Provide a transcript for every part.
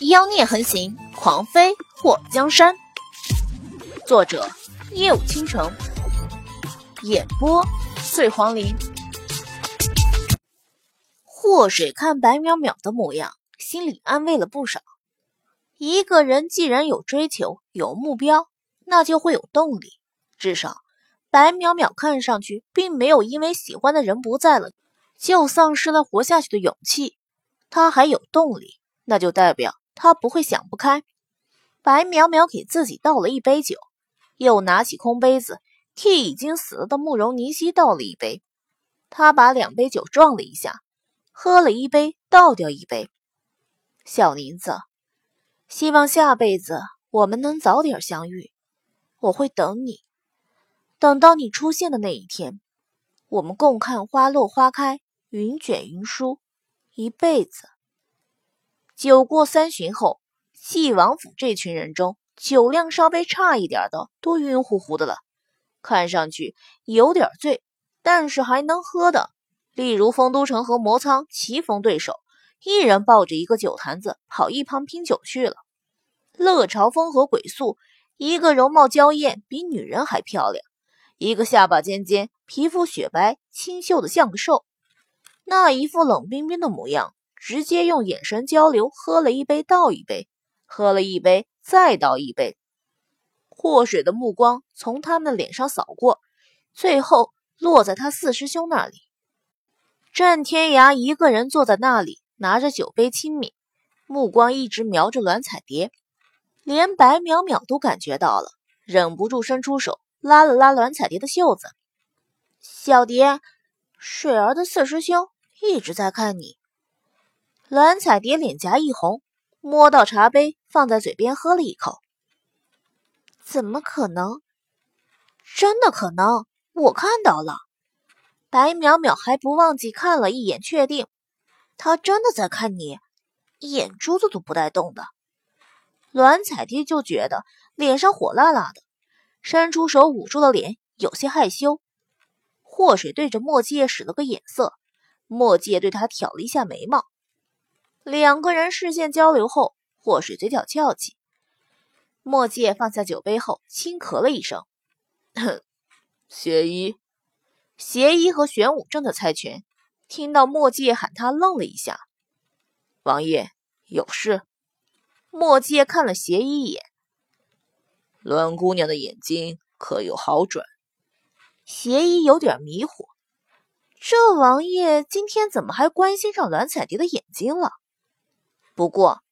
妖孽横行，狂飞破江山。作者：夜舞倾城，演播：碎黄林。祸水看白淼淼的模样，心里安慰了不少。一个人既然有追求、有目标，那就会有动力。至少，白淼淼看上去并没有因为喜欢的人不在了，就丧失了活下去的勇气。他还有动力，那就代表。他不会想不开。白淼淼给自己倒了一杯酒，又拿起空杯子替已经死了的慕容霓曦倒了一杯。他把两杯酒撞了一下，喝了一杯，倒掉一杯。小林子，希望下辈子我们能早点相遇。我会等你，等到你出现的那一天，我们共看花落花开，云卷云舒，一辈子。酒过三巡后，纪王府这群人中，酒量稍微差一点的都晕乎乎的了，看上去有点醉，但是还能喝的，例如丰都城和魔苍棋逢对手，一人抱着一个酒坛子跑一旁拼酒去了。乐朝风和鬼宿，一个容貌娇艳，比女人还漂亮，一个下巴尖尖，皮肤雪白清秀的像个兽，那一副冷冰冰的模样。直接用眼神交流，喝了一杯倒一杯，喝了一杯再倒一杯。祸水的目光从他们脸上扫过，最后落在他四师兄那里。战天涯一个人坐在那里，拿着酒杯轻抿，目光一直瞄着栾彩蝶，连白淼淼都感觉到了，忍不住伸出手拉了拉栾彩蝶的袖子：“小蝶，水儿的四师兄一直在看你。”蓝彩蝶脸颊一红，摸到茶杯放在嘴边喝了一口。怎么可能？真的可能？我看到了。白淼淼还不忘记看了一眼，确定他真的在看你，眼珠子都不带动的。栾彩蝶就觉得脸上火辣辣的，伸出手捂住了脸，有些害羞。祸水对着墨界使了个眼色，墨界对他挑了一下眉毛。两个人视线交流后，祸水嘴角翘起。墨界放下酒杯后，轻咳了一声：“邪医。”邪医和玄武正在猜拳，听到墨界喊他，愣了一下。王爷有事？墨界看了邪医一眼。栾姑娘的眼睛可有好转？邪医有点迷糊，这王爷今天怎么还关心上栾彩蝶的眼睛了？不过，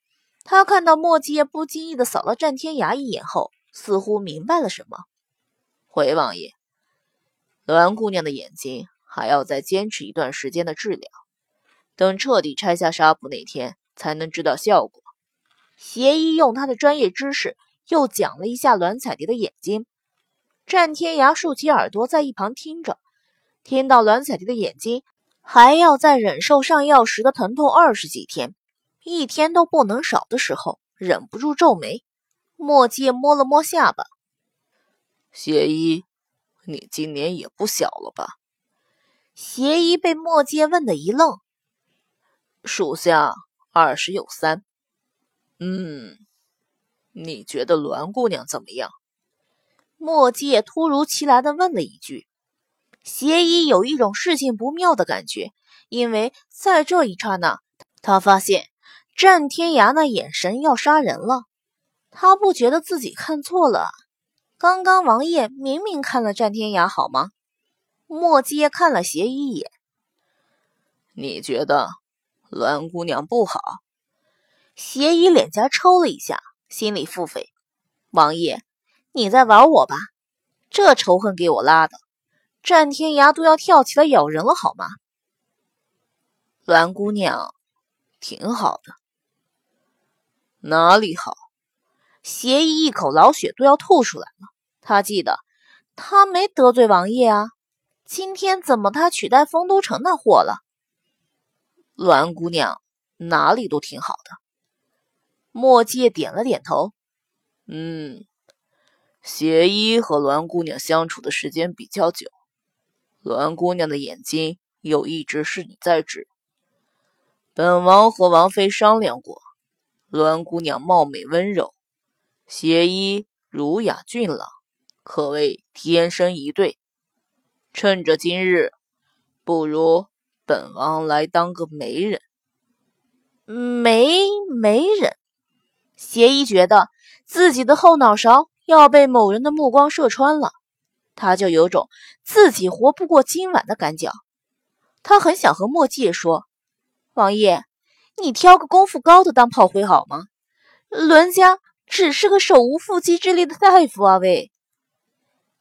他看到墨界不经意的扫了战天涯一眼后，似乎明白了什么。回王爷，栾姑娘的眼睛还要再坚持一段时间的治疗，等彻底拆下纱布那天才能知道效果。邪医用他的专业知识又讲了一下栾彩蝶的眼睛。战天涯竖起耳朵在一旁听着，听到栾彩蝶的眼睛还要再忍受上药时的疼痛二十几天。一天都不能少的时候，忍不住皱眉。墨界摸了摸下巴：“邪医，你今年也不小了吧？”邪医被墨界问的一愣：“属下二十有三。”“嗯，你觉得栾姑娘怎么样？”墨界突如其来的问了一句。邪医有一种事情不妙的感觉，因为在这一刹那，他发现。战天涯那眼神要杀人了，他不觉得自己看错了。刚刚王爷明明看了战天涯，好吗？墨阶看了邪医一眼，你觉得栾姑娘不好？邪医脸颊抽了一下，心里腹诽：王爷，你在玩我吧？这仇恨给我拉的，战天涯都要跳起来咬人了，好吗？栾姑娘挺好的。哪里好？邪医一口老血都要吐出来了。他记得他没得罪王爷啊，今天怎么他取代丰都城那货了？栾姑娘哪里都挺好的。墨界点了点头。嗯，邪医和栾姑娘相处的时间比较久，栾姑娘的眼睛又一直是你在治。本王和王妃商量过。栾姑娘貌美温柔，邪医儒雅俊朗，可谓天生一对。趁着今日，不如本王来当个媒人。媒媒人，邪医觉得自己的后脑勺要被某人的目光射穿了，他就有种自己活不过今晚的感觉。他很想和墨界说：“王爷，你挑个功夫高的当炮灰好吗？伦家只是个手无缚鸡之力的大夫啊！”喂。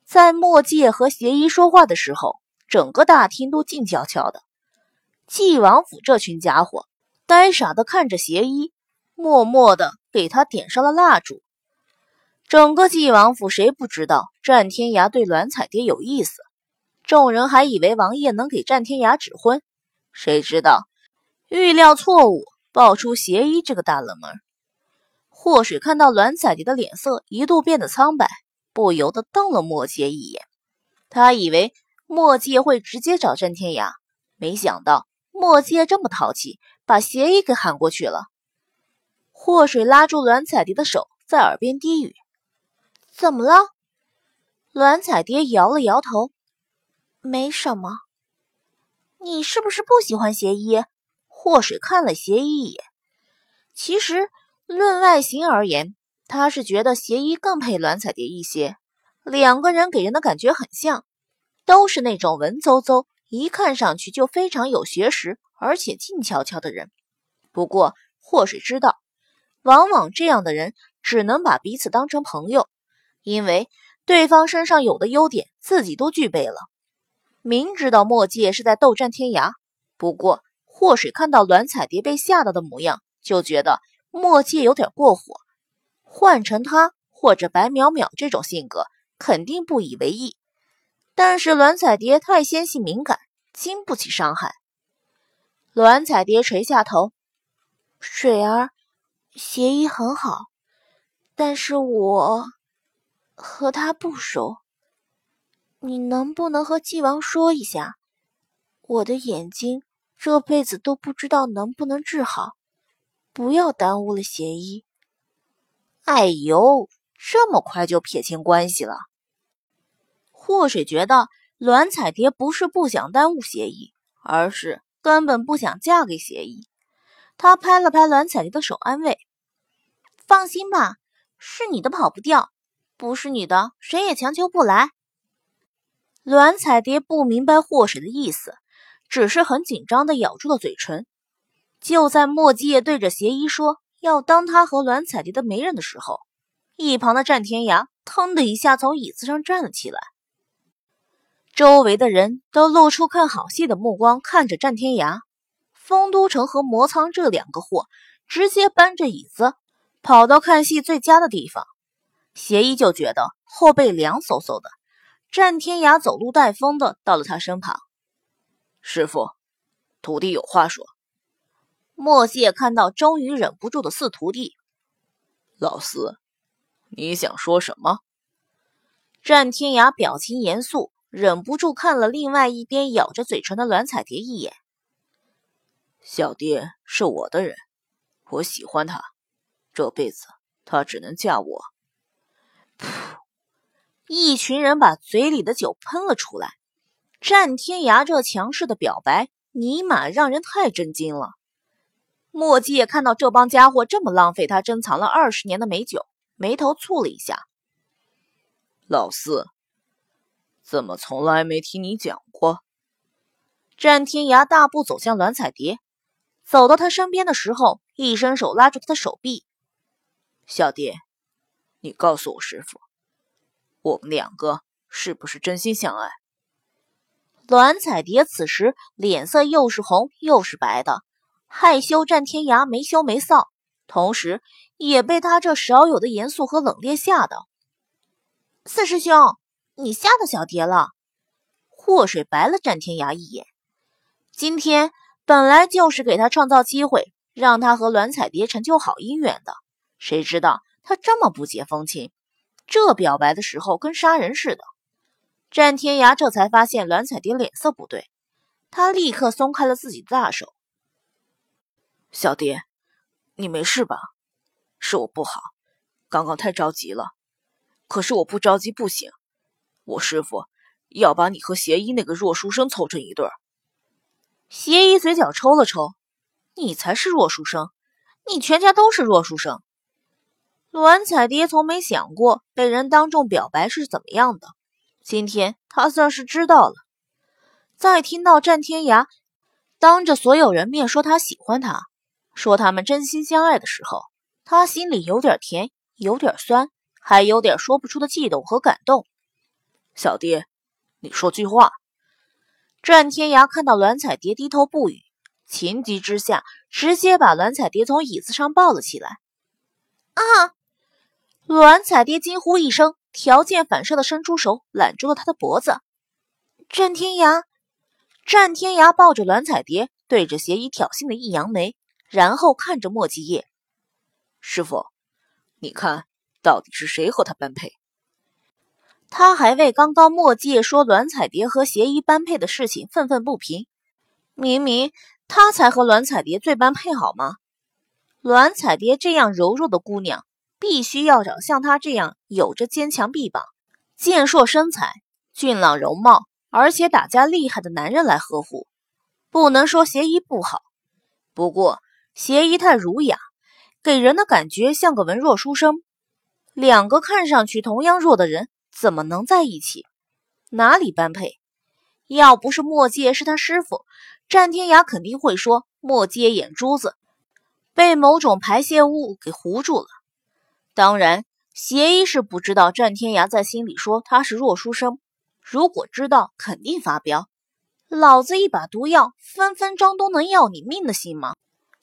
在墨界和邪医说话的时候，整个大厅都静悄悄的。纪王府这群家伙呆傻的看着邪医，默默的给他点上了蜡烛。整个纪王府谁不知道战天涯对栾彩蝶有意思？众人还以为王爷能给战天涯指婚，谁知道预料错误，爆出邪医这个大冷门。祸水看到栾彩蝶的脸色一度变得苍白。不由得瞪了墨界一眼，他以为墨界会直接找战天涯，没想到墨界这么淘气，把邪医给喊过去了。祸水拉住栾彩蝶的手，在耳边低语：“怎么了？”栾彩蝶摇了摇头：“没什么。”你是不是不喜欢邪医？祸水看了邪医一眼，其实论外形而言。他是觉得邪医更配栾彩蝶一些，两个人给人的感觉很像，都是那种文绉绉，一看上去就非常有学识，而且静悄悄的人。不过祸水知道，往往这样的人只能把彼此当成朋友，因为对方身上有的优点自己都具备了。明知道墨界是在斗战天涯，不过祸水看到栾彩蝶被吓到的模样，就觉得墨界有点过火。换成他或者白淼淼这种性格，肯定不以为意。但是栾彩蝶太纤细敏感，经不起伤害。栾彩蝶垂下头：“水儿，协议很好，但是我和他不熟。你能不能和纪王说一下，我的眼睛这辈子都不知道能不能治好，不要耽误了协议。”哎呦，这么快就撇清关系了？祸水觉得栾彩蝶不是不想耽误协议，而是根本不想嫁给协议。他拍了拍栾彩蝶的手，安慰：“放心吧，是你的跑不掉，不是你的谁也强求不来。”栾彩蝶不明白祸水的意思，只是很紧张的咬住了嘴唇。就在莫季夜对着邪医说。要当他和栾彩蝶的媒人的时候，一旁的战天涯腾的一下从椅子上站了起来。周围的人都露出看好戏的目光看着战天涯。丰都城和魔苍这两个货直接搬着椅子跑到看戏最佳的地方，邪医就觉得后背凉飕飕的。战天涯走路带风的到了他身旁：“师傅，徒弟有话说。”莫谢看到，终于忍不住的四徒弟。老四，你想说什么？战天涯表情严肃，忍不住看了另外一边咬着嘴唇的栾彩蝶一眼。小蝶是我的人，我喜欢她，这辈子她只能嫁我。噗！一群人把嘴里的酒喷了出来。战天涯这强势的表白，尼玛让人太震惊了。墨迹也看到这帮家伙这么浪费他珍藏了二十年的美酒，眉头蹙了一下。老四，怎么从来没听你讲过？战天涯大步走向栾彩蝶，走到他身边的时候，一伸手拉住他的手臂。小蝶，你告诉我师傅，我们两个是不是真心相爱？栾彩蝶此时脸色又是红又是白的。害羞战天涯没羞没臊，同时也被他这少有的严肃和冷冽吓到。四师兄，你吓到小蝶了。祸水白了战天涯一眼。今天本来就是给他创造机会，让他和栾彩蝶成就好姻缘的，谁知道他这么不解风情，这表白的时候跟杀人似的。战天涯这才发现栾彩蝶脸色不对，他立刻松开了自己的大手。小蝶，你没事吧？是我不好，刚刚太着急了。可是我不着急不行，我师傅要把你和邪医那个弱书生凑成一对儿。邪医嘴角抽了抽，你才是弱书生，你全家都是弱书生。栾彩蝶从没想过被人当众表白是怎么样的，今天他算是知道了。在听到战天涯当着所有人面说他喜欢她，说他们真心相爱的时候，他心里有点甜，有点酸。还有点说不出的悸动和感动。小蝶，你说句话。战天涯看到栾彩蝶低头不语，情急之下直接把栾彩蝶从椅子上抱了起来。啊！栾彩蝶惊呼一声，条件反射的伸出手揽住了他的脖子。战天涯，战天涯抱着栾彩蝶，对着邪医挑衅的一扬眉，然后看着莫继业师傅，你看。到底是谁和他般配？他还为刚刚墨界说栾彩蝶和邪医般配的事情愤愤不平。明明他才和栾彩蝶最般配，好吗？栾彩蝶这样柔弱的姑娘，必须要找像他这样有着坚强臂膀、健硕身材、俊朗容貌，而且打架厉害的男人来呵护。不能说邪医不好，不过邪医太儒雅，给人的感觉像个文弱书生。两个看上去同样弱的人怎么能在一起？哪里般配？要不是墨界是他师傅，战天涯肯定会说墨界眼珠子被某种排泄物给糊住了。当然，邪医是不知道战天涯在心里说他是弱书生。如果知道，肯定发飙。老子一把毒药，分分钟都能要你命的，信吗？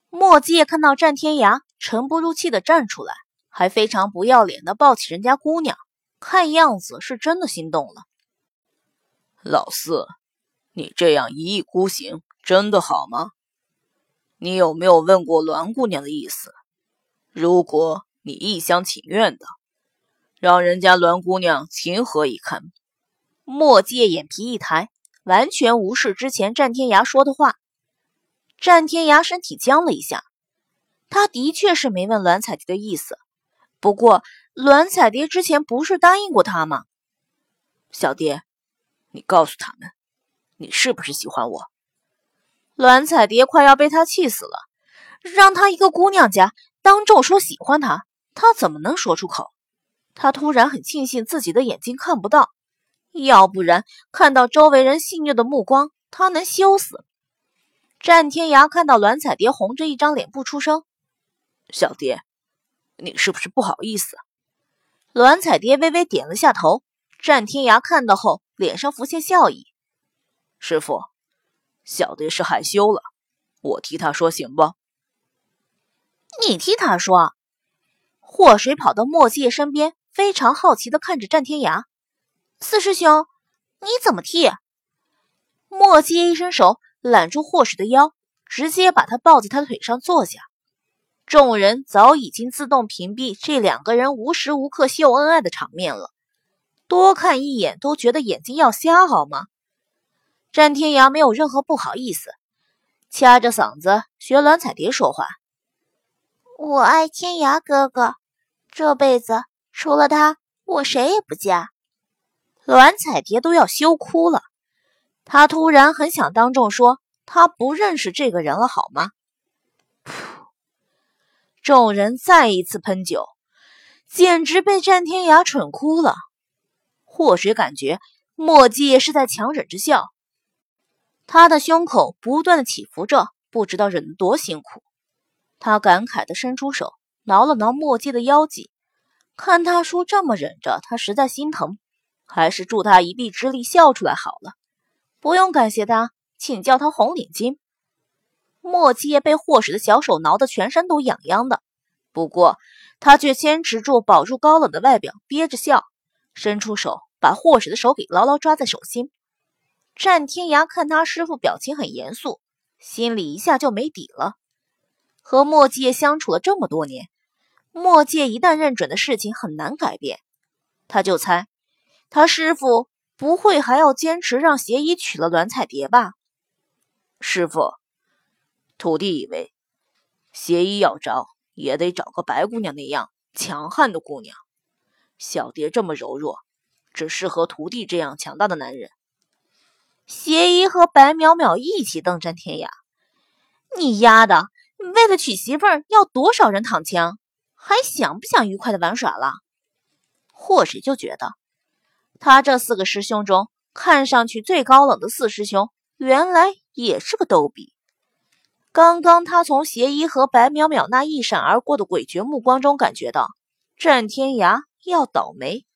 墨界看到战天涯，沉不住气的站出来。还非常不要脸的抱起人家姑娘，看样子是真的心动了。老四，你这样一意孤行，真的好吗？你有没有问过栾姑娘的意思？如果你一厢情愿的，让人家栾姑娘情何以堪？莫界眼皮一抬，完全无视之前战天涯说的话。战天涯身体僵了一下，他的确是没问栾彩蝶的意思。不过，栾彩蝶之前不是答应过他吗？小蝶，你告诉他们，你是不是喜欢我？栾彩蝶快要被他气死了，让他一个姑娘家当众说喜欢他，他怎么能说出口？他突然很庆幸自己的眼睛看不到，要不然看到周围人戏谑的目光，他能羞死。战天涯看到栾彩蝶红着一张脸不出声，小蝶。你是不是不好意思？栾彩蝶微微点了下头。战天涯看到后，脸上浮现笑意。师傅，小蝶是害羞了，我替她说行不？你替她说。祸水跑到莫界身边，非常好奇的看着战天涯。四师兄，你怎么替？莫界一伸手揽住祸水的腰，直接把他抱在他腿上坐下。众人早已经自动屏蔽这两个人无时无刻秀恩爱的场面了，多看一眼都觉得眼睛要瞎，好吗？战天涯没有任何不好意思，掐着嗓子学蓝彩蝶说话：“我爱天涯哥哥，这辈子除了他，我谁也不嫁。”栾彩蝶都要羞哭了，她突然很想当众说她不认识这个人了，好吗？噗众人再一次喷酒，简直被战天涯蠢哭了。或许感觉墨迹是在强忍着笑，他的胸口不断的起伏着，不知道忍得多辛苦。他感慨的伸出手挠了挠墨迹的腰脊，看他叔这么忍着，他实在心疼，还是助他一臂之力笑出来好了。不用感谢他，请叫他红领巾。莫七被霍使的小手挠得全身都痒痒的，不过他却坚持住，保住高冷的外表，憋着笑，伸出手把霍使的手给牢牢抓在手心。战天涯看他师傅表情很严肃，心里一下就没底了。和墨界相处了这么多年，墨界一旦认准的事情很难改变。他就猜，他师傅不会还要坚持让邪医娶了栾彩蝶吧？师傅。徒弟以为，邪医要找也得找个白姑娘那样强悍的姑娘。小蝶这么柔弱，只适合徒弟这样强大的男人。邪医和白淼淼一起瞪战天涯：“你丫的，为了娶媳妇儿要多少人躺枪？还想不想愉快的玩耍了？”祸水就觉得，他这四个师兄中看上去最高冷的四师兄，原来也是个逗比。刚刚他从邪医和白淼淼那一闪而过的诡谲目光中感觉到，战天涯要倒霉。